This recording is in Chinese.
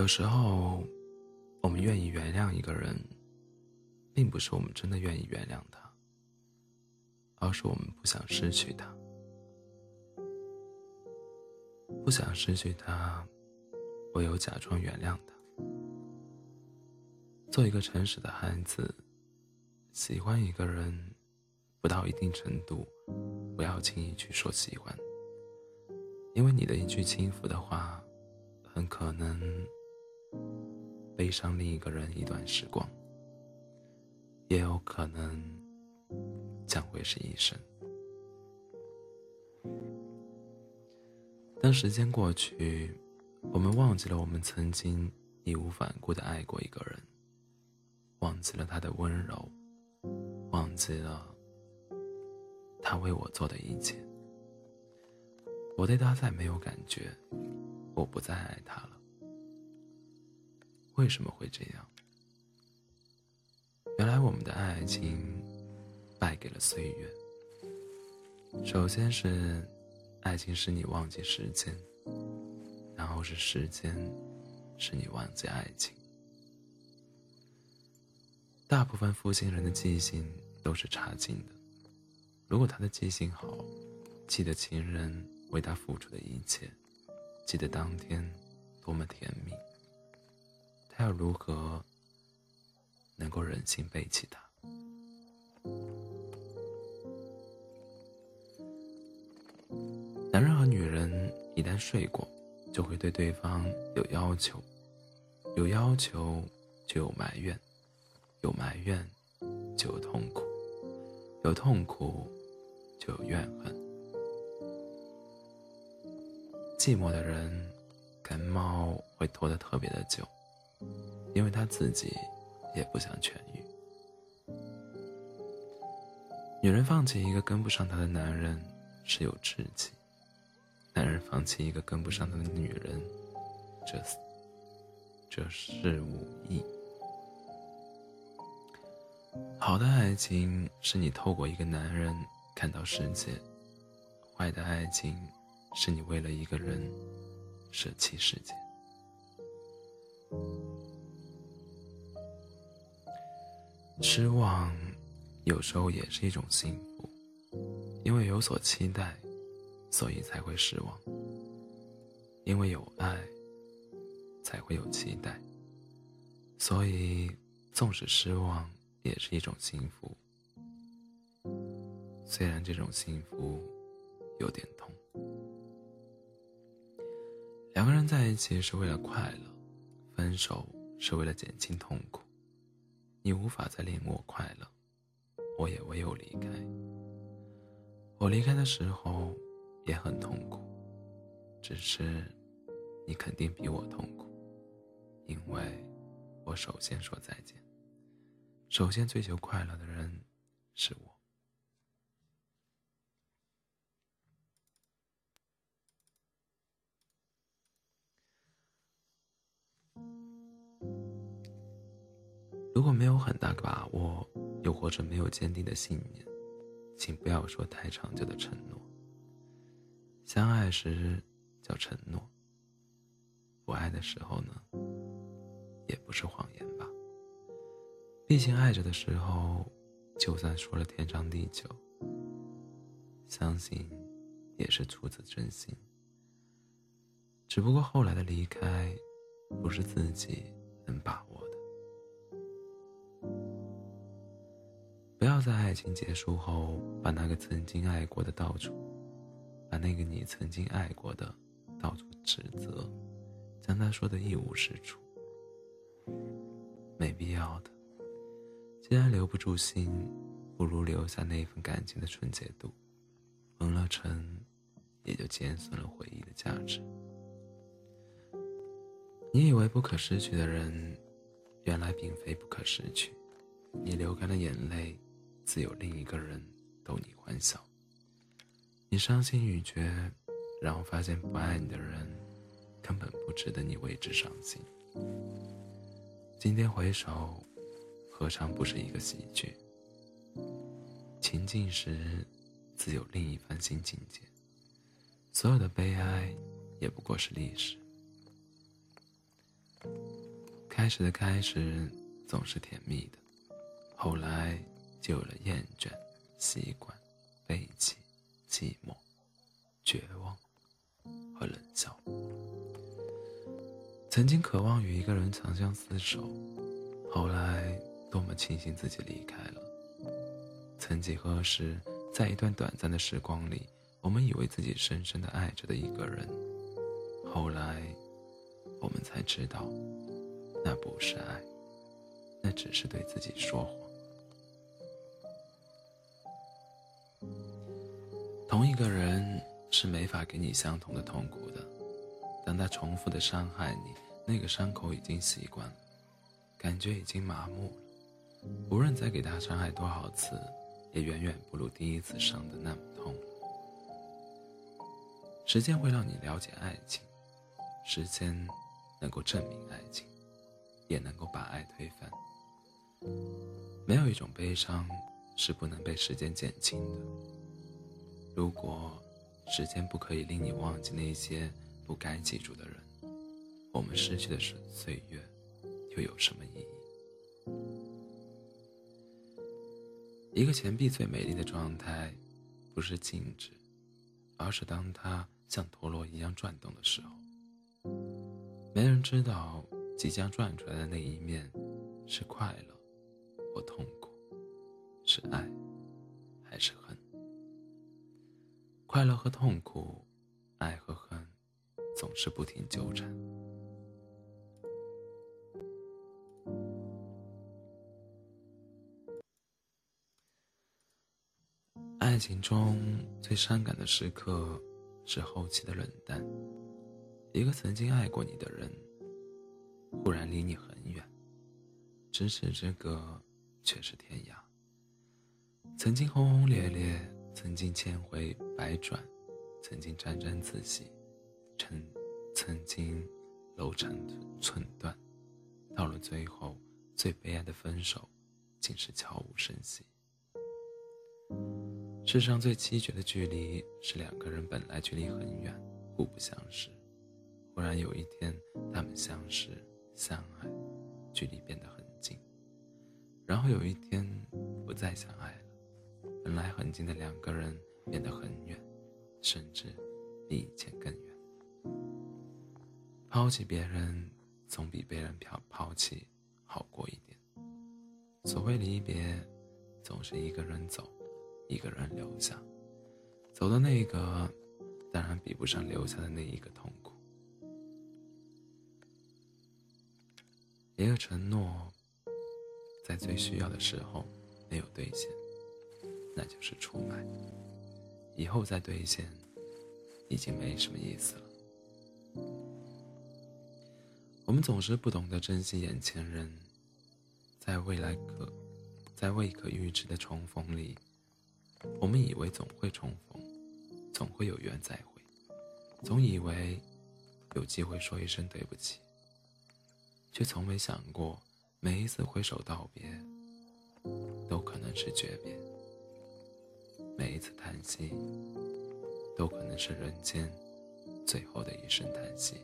有时候，我们愿意原谅一个人，并不是我们真的愿意原谅他，而是我们不想失去他。不想失去他，唯有假装原谅他。做一个诚实的孩子，喜欢一个人，不到一定程度，不要轻易去说喜欢，因为你的一句轻浮的话，很可能悲伤另一个人一段时光，也有可能将会是一生。当时间过去，我们忘记了我们曾经义无反顾的爱过一个人，忘记了他的温柔，忘记了他为我做的一切。我对他再没有感觉，我不再爱他了。为什么会这样？原来我们的爱情败给了岁月。首先是。爱情使你忘记时间，然后是时间使你忘记爱情。大部分负心人的记性都是差劲的。如果他的记性好，记得情人为他付出的一切，记得当天多么甜蜜，如何能够忍心背弃他？男人和女人一旦睡过，就会对对方有要求，有要求就有埋怨，有埋怨就有痛苦，有痛苦就有怨恨。寂寞的人感冒会拖得特别的久，因为他自己也不想痊愈。女人放弃一个跟不上她的男人是有志气。男人放弃一个跟不上他的女人，这这是无意。好的爱情是你透过一个男人看到世界，坏的爱情是你为了一个人舍弃世界。失望有时候也是一种幸福，因为有所期待。所以才会失望，因为有爱，才会有期待。所以，纵使失望，也是一种幸福。虽然这种幸福有点痛。两个人在一起是为了快乐，分手是为了减轻痛苦。你无法再令我快乐，我也唯有离开。我离开的时候。也很痛苦，只是你肯定比我痛苦，因为我首先说再见，首先追求快乐的人是我。如果没有很大的把握，又或者没有坚定的信念，请不要说太长久的承诺。相爱时叫承诺，不爱的时候呢，也不是谎言吧。毕竟爱着的时候，就算说了天长地久，相信也是出自真心。只不过后来的离开，不是自己能把握在爱情结束后，把那个曾经爱过的到处。把那个你曾经爱过的到处指责，将他说的一无是处，没必要的。既然留不住心，不如留下那份感情的纯洁度。蒙了尘，也就减损了回忆的价值。你以为不可失去的人，原来并非不可失去。你流干了眼泪，自有另一个人逗你欢笑。你伤心欲绝，然后发现不爱你的人根本不值得你为之伤心。今天回首，何尝不是一个喜剧？情境时，自有另一番新境界。所有的悲哀，也不过是历史。开始的开始总是甜蜜的，后来就有了厌倦、习惯、背弃、寂寞、绝望和冷笑。曾经渴望与一个人长相厮守，后来多么庆幸自己离开了。曾几何时，在一段短暂的时光里，我们以为自己深深的爱着的一个人，后来我们才知道，那不是爱，那只是对自己说谎。同一个人是没法给你相同的痛苦的。当他重复的伤害你，那个伤口已经习惯了，感觉已经麻木了。无论再给他伤害多少次，也远远不如第一次伤的那么痛。时间会让你了解爱情，时间能够证明爱情，也能够把爱推翻。没有一种悲伤是不能被时间减轻的。如果时间不可以令你忘记那些。不该记住的人，我们失去的是岁月，又有什么意义？一个钱币最美丽的状态，不是静止，而是当它像陀螺一样转动的时候。没人知道即将转出来的那一面，是快乐或痛苦，是爱还是恨？快乐和痛苦，爱和恨。总是不停纠缠。爱情中最伤感的时刻是后期的冷淡。一个曾经爱过你的人，忽然离你很远，咫尺之隔却是天涯。曾经轰轰烈烈，曾经千回百转，曾经沾沾自喜。曾曾经楼成寸断，到了最后，最悲哀的分手，竟是悄无声息。世上最凄绝的距离，是两个人本来距离很远，互不相识，忽然有一天，他们相识相爱，距离变得很近，然后有一天不再相爱了，本来很近的两个人变得很远，甚至比以前更远。抛弃别人，总比被人抛抛弃好过一点。所谓离别，总是一个人走，一个人留下。走的那一个，当然比不上留下的那一个痛苦。一个承诺，在最需要的时候没有兑现，那就是出卖。以后再兑现，已经没什么意思了。我们总是不懂得珍惜眼前人，在未来可，在未可预知的重逢里，我们以为总会重逢，总会有缘再会，总以为有机会说一声对不起，却从没想过，每一次挥手道别，都可能是诀别；每一次叹息，都可能是人间最后的一声叹息。